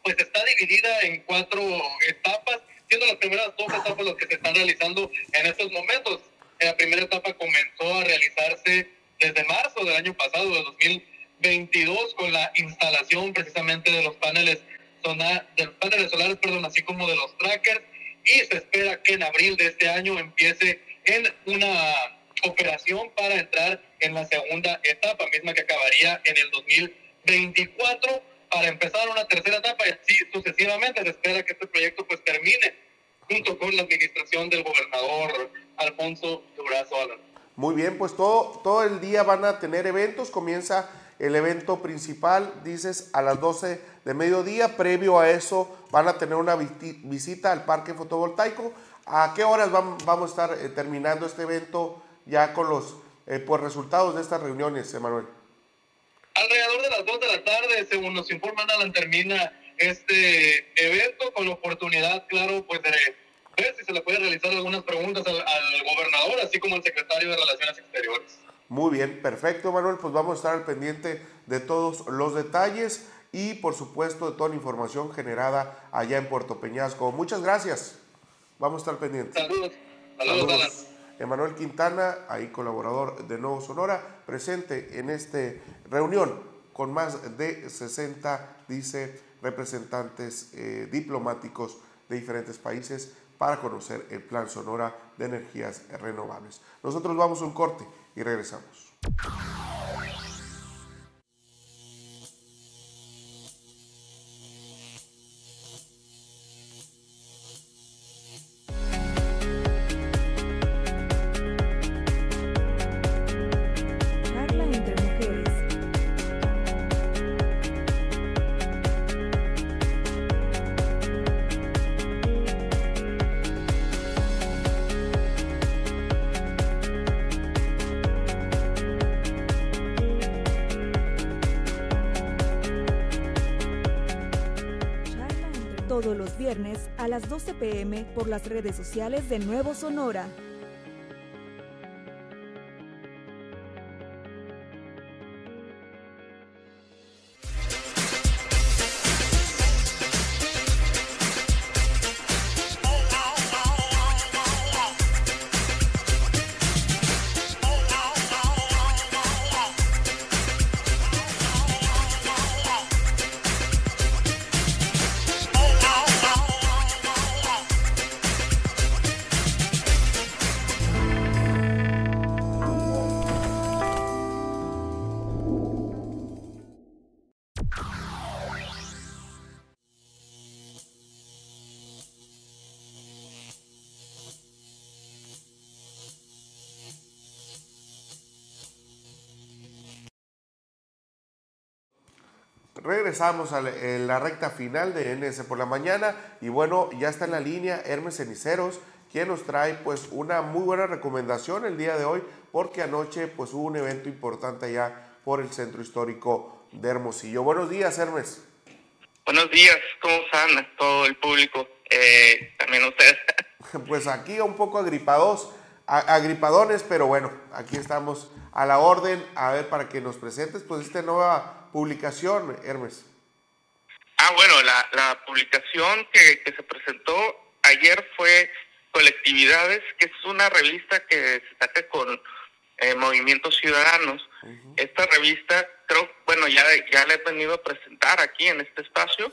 pues está dividida en cuatro etapas, siendo las primeras dos etapas las que se están realizando en estos momentos. La primera etapa comenzó a realizarse desde marzo del año pasado, de 2022, con la instalación precisamente de los paneles, sona- de los paneles solares, perdón, así como de los trackers, y se espera que en abril de este año empiece en una operación para entrar en la segunda etapa, misma que acabaría en el 2024 para empezar una tercera etapa y así sucesivamente. Se espera que este proyecto pues termine junto con la administración del gobernador Alfonso Durazo Alan. Muy bien, pues todo, todo el día van a tener eventos. Comienza el evento principal, dices, a las 12 de mediodía. Previo a eso van a tener una visita al parque fotovoltaico. ¿A qué horas vam- vamos a estar eh, terminando este evento ya con los eh, pues, resultados de estas reuniones, Emanuel? Alrededor de las 2 de la tarde, según nos informan, Alan termina este evento con la oportunidad, claro, pues de ver si se le puede realizar algunas preguntas al, al gobernador, así como al secretario de Relaciones Exteriores. Muy bien, perfecto, Manuel. Pues vamos a estar al pendiente de todos los detalles y, por supuesto, de toda la información generada allá en Puerto Peñasco. Muchas gracias. Vamos a estar pendientes. Saludos. Saludos. Emanuel Quintana, ahí colaborador de Nuevo Sonora, presente en esta reunión con más de 60, dice, representantes eh, diplomáticos de diferentes países para conocer el Plan Sonora de Energías Renovables. Nosotros vamos a un corte y regresamos. Por las redes sociales de Nuevo Sonora. Regresamos a la, recta final de NS por la mañana y bueno, ya está en la línea Hermes Ceniceros, quien nos trae pues una muy buena recomendación el día de hoy, porque anoche pues hubo un evento importante allá por el centro histórico de Hermosillo. Buenos días, Hermes. Buenos días, ¿cómo están todo el público? Eh, también ustedes. Pues aquí un poco agripados, agripadones, pero bueno, aquí estamos a la orden, a ver, para que nos presentes pues esta nueva publicación, Hermes. Ah, bueno, la, la publicación que, que se presentó ayer fue Colectividades, que es una revista que se saca con eh, Movimientos Ciudadanos. Esta revista, creo, bueno, ya, ya la he venido a presentar aquí en este espacio.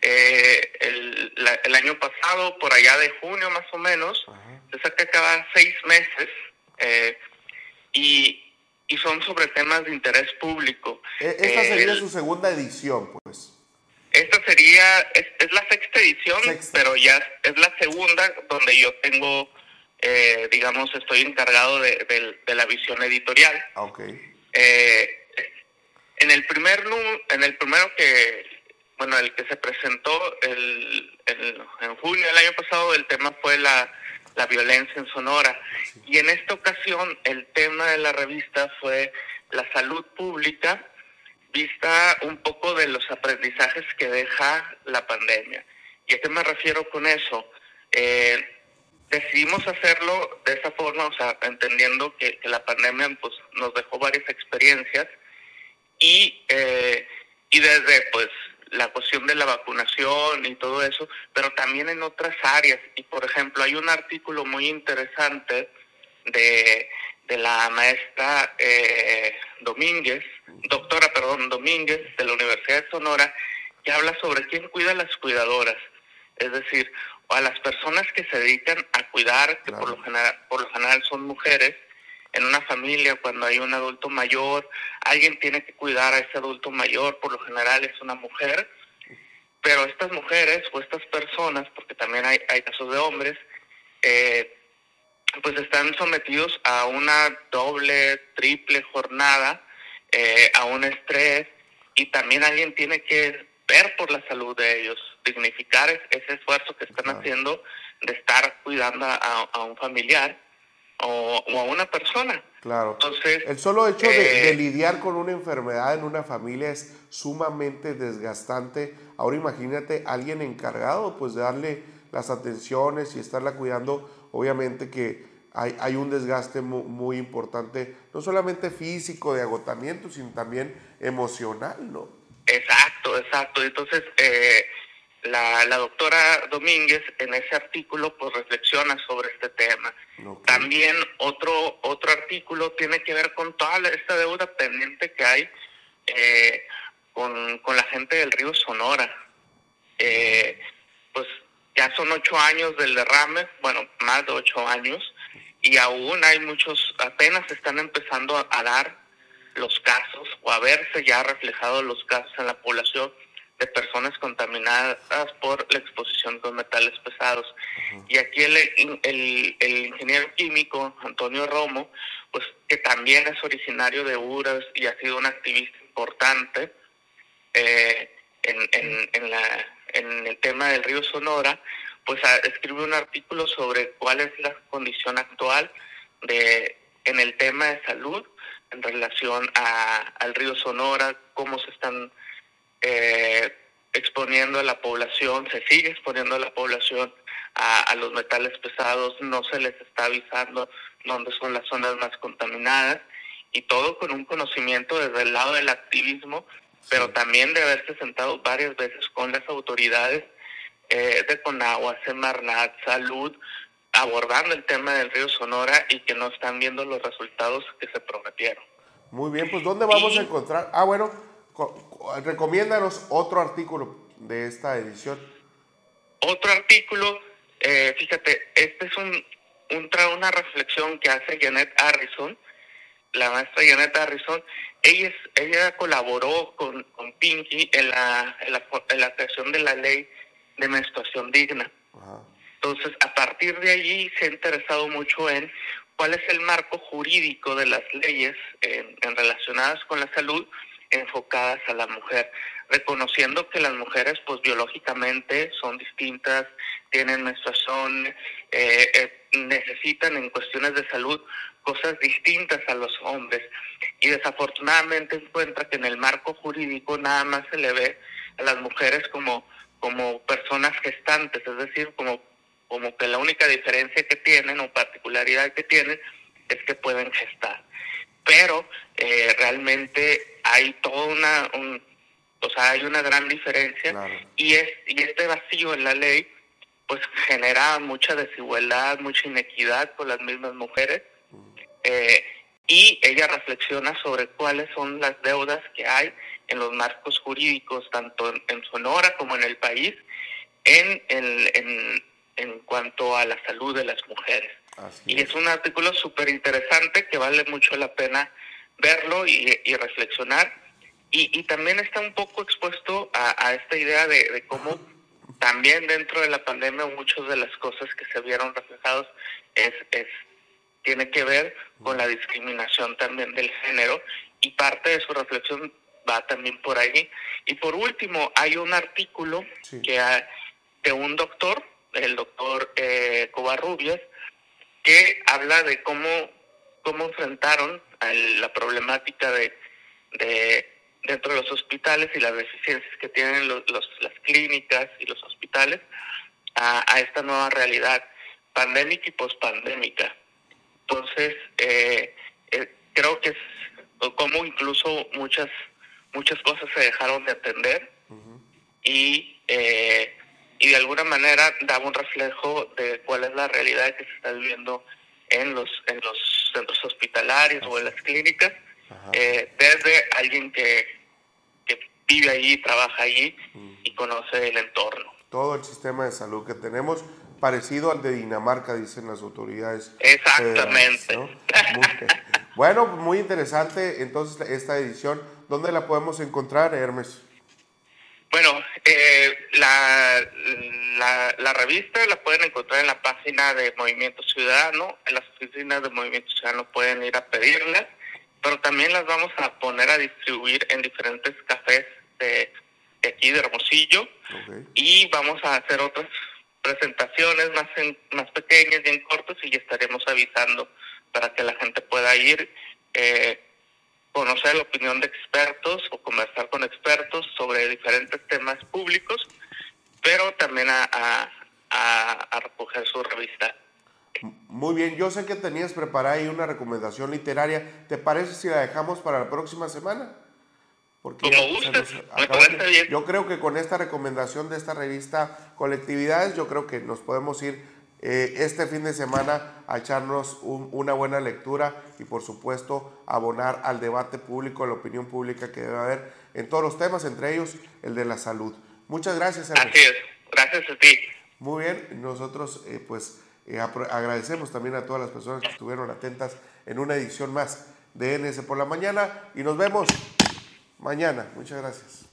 Eh, el, la- el año pasado, por allá de junio más o menos, se saca cada seis meses eh, y, y son sobre temas de interés público. E- Esta sería el- su segunda edición, pues. esta sería, es, es la sexta edición, pero ya es la segunda donde yo tengo, eh, digamos, estoy encargado de, de- de la visión editorial. Ok. Eh, en el primer en el primero que, bueno, el que se presentó el, el- en junio del año pasado, el tema fue la, la violencia en Sonora. Y en esta ocasión el tema de la revista fue la salud pública, vista un poco de los aprendizajes que deja la pandemia. ¿Y a qué me refiero con eso? Eh, decidimos hacerlo de esa forma, o sea, entendiendo que, que la pandemia pues, nos dejó varias experiencias y, eh, y desde pues la cuestión de la vacunación y todo eso, pero también en otras áreas. Y por ejemplo, hay un artículo muy interesante de, de la maestra eh, Domínguez, doctora, perdón, Domínguez, de la Universidad de Sonora, que habla sobre quién cuida a las cuidadoras. Es decir, a las personas que se dedican a cuidar, que por, lo general, por lo general son mujeres, en una familia, cuando hay un adulto mayor, alguien tiene que cuidar a ese adulto mayor, por lo general es una mujer, pero estas mujeres o estas personas, porque también hay, hay casos de hombres, eh, pues están sometidos a una doble, triple jornada, eh, a un estrés, y también alguien tiene que ver por la salud de ellos, dignificar es- ese esfuerzo que están haciendo de estar cuidando a, a un familiar o, o a una persona. Claro. Entonces, El solo hecho de, eh, de lidiar con una enfermedad en una familia es sumamente desgastante. Ahora imagínate alguien encargado pues de darle las atenciones y estarla cuidando. Obviamente que hay, hay un desgaste mu- muy, importante, no solamente físico, de agotamiento, sino también emocional, ¿no? Exacto, exacto. Entonces, eh, la, la doctora Domínguez en ese artículo pues reflexiona sobre este tema. También otro otro artículo tiene que ver con toda la- esta deuda pendiente que hay eh, con, con la gente del río Sonora. Eh, pues ya son ocho años del derrame, bueno, más de ocho años, y aún hay muchos, apenas están empezando a, a dar los casos o a verse ya reflejados los casos en la población de personas contaminadas por la exposición con metales pesados. Y aquí el, el, el ingeniero químico Antonio Romo, pues que también es originario de Uras y ha sido un activista importante eh, en, en, en, la, en el tema del río Sonora, pues a- escribe un artículo sobre cuál es la condición actual de en el tema de salud en relación a, al río Sonora, cómo se están eh, exponiendo a la población, se sigue exponiendo a la población a, a los metales pesados, no se les está avisando dónde son las zonas más contaminadas y todo con un conocimiento desde el lado del activismo, pero también de haberse sentado varias veces con las autoridades eh, de Conagua, Semarnat, Salud, abordando el tema del río Sonora y que no están viendo los resultados que se prometieron. Muy bien, pues ¿dónde vamos a encontrar? Ah, bueno, recomiéndanos otro artículo de esta edición. Otro artículo, eh, fíjate, este es un, un tra- una reflexión que hace Janet Harrison, la maestra Janet Harrison. Ella, ella colaboró con, con Pinky en la, en, la, en la creación de la ley de menstruación digna. Entonces, a partir de allí se ha interesado mucho en cuál es el marco jurídico de las leyes en, en relacionadas con la salud enfocadas a la mujer, reconociendo que las mujeres, pues biológicamente son distintas, tienen menstruación, eh, eh, necesitan en cuestiones de salud cosas distintas a los hombres. Y desafortunadamente encuentra que en el marco jurídico nada más se le ve a las mujeres como, como personas gestantes, es decir, como, como que la única diferencia que tienen o particularidad que tienen es que pueden gestar. Pero eh, realmente hay toda una, un- o sea, hay una gran diferencia y, es, y este vacío en la ley pues genera mucha desigualdad, mucha inequidad con las mismas mujeres. Eh, y ella reflexiona sobre cuáles son las deudas que hay en los marcos jurídicos, tanto en, Sonora como en el país, en, el- en, en cuanto a la salud de las mujeres. y es un artículo súper interesante que vale mucho la pena verlo y, y reflexionar. Y, y también está un poco expuesto a, a esta idea de, de cómo también dentro de la pandemia muchas de las cosas que se vieron reflejados es, es tiene que ver con la discriminación también del género y parte de su reflexión va también por ahí. Y por último, hay un artículo que ha- de un doctor, el doctor eh, Covarrubias, que habla de cómo, cómo enfrentaron la problemática de, de dentro de los hospitales y las deficiencias que tienen los, los- las clínicas y los hospitales a, esta nueva realidad pandémica y pospandémica. Entonces, eh, eh, creo que es como incluso muchas muchas cosas se dejaron de atender y eh, y de alguna manera daba un reflejo de cuál es la realidad que se está viviendo en los en los centros hospitalarios o en las clínicas eh, desde alguien que, que vive allí, trabaja allí y conoce el entorno. Todo el sistema de salud que tenemos, parecido al de Dinamarca, dicen las autoridades. Exactamente. ¿no? Muy- bueno, muy interesante entonces esta edición. ¿Dónde la podemos encontrar, Hermes? Bueno, eh, la, la, la revista la pueden encontrar en la página de Movimiento Ciudadano, en las oficinas de Movimiento Ciudadano pueden ir a pedirlas, pero también las vamos a poner a distribuir en diferentes cafés de, de aquí de Hermosillo y vamos a hacer otras presentaciones más en- más pequeñas y en cortos y ya estaremos avisando para que la gente pueda ir eh, conocer la opinión de expertos o conversar con expertos sobre diferentes temas públicos, pero también a, a, a- a recoger su revista. Muy bien, yo sé que tenías preparada ahí una recomendación literaria. ¿Te parece si la dejamos para la próxima semana? Porque Como gustes, me parece bien. Yo creo que con esta recomendación de esta revista Colectividades, yo creo que nos podemos ir eh, este fin de semana a echarnos un- una buena lectura y por supuesto abonar al debate público, a la opinión pública que debe haber en todos los temas, entre ellos el de la salud. Muchas gracias. Hermes. Así es, gracias a ti. Muy bien, nosotros eh, pues eh, agradecemos también a todas las personas que estuvieron atentas en una edición más de NS por la mañana y nos vemos mañana. Muchas gracias.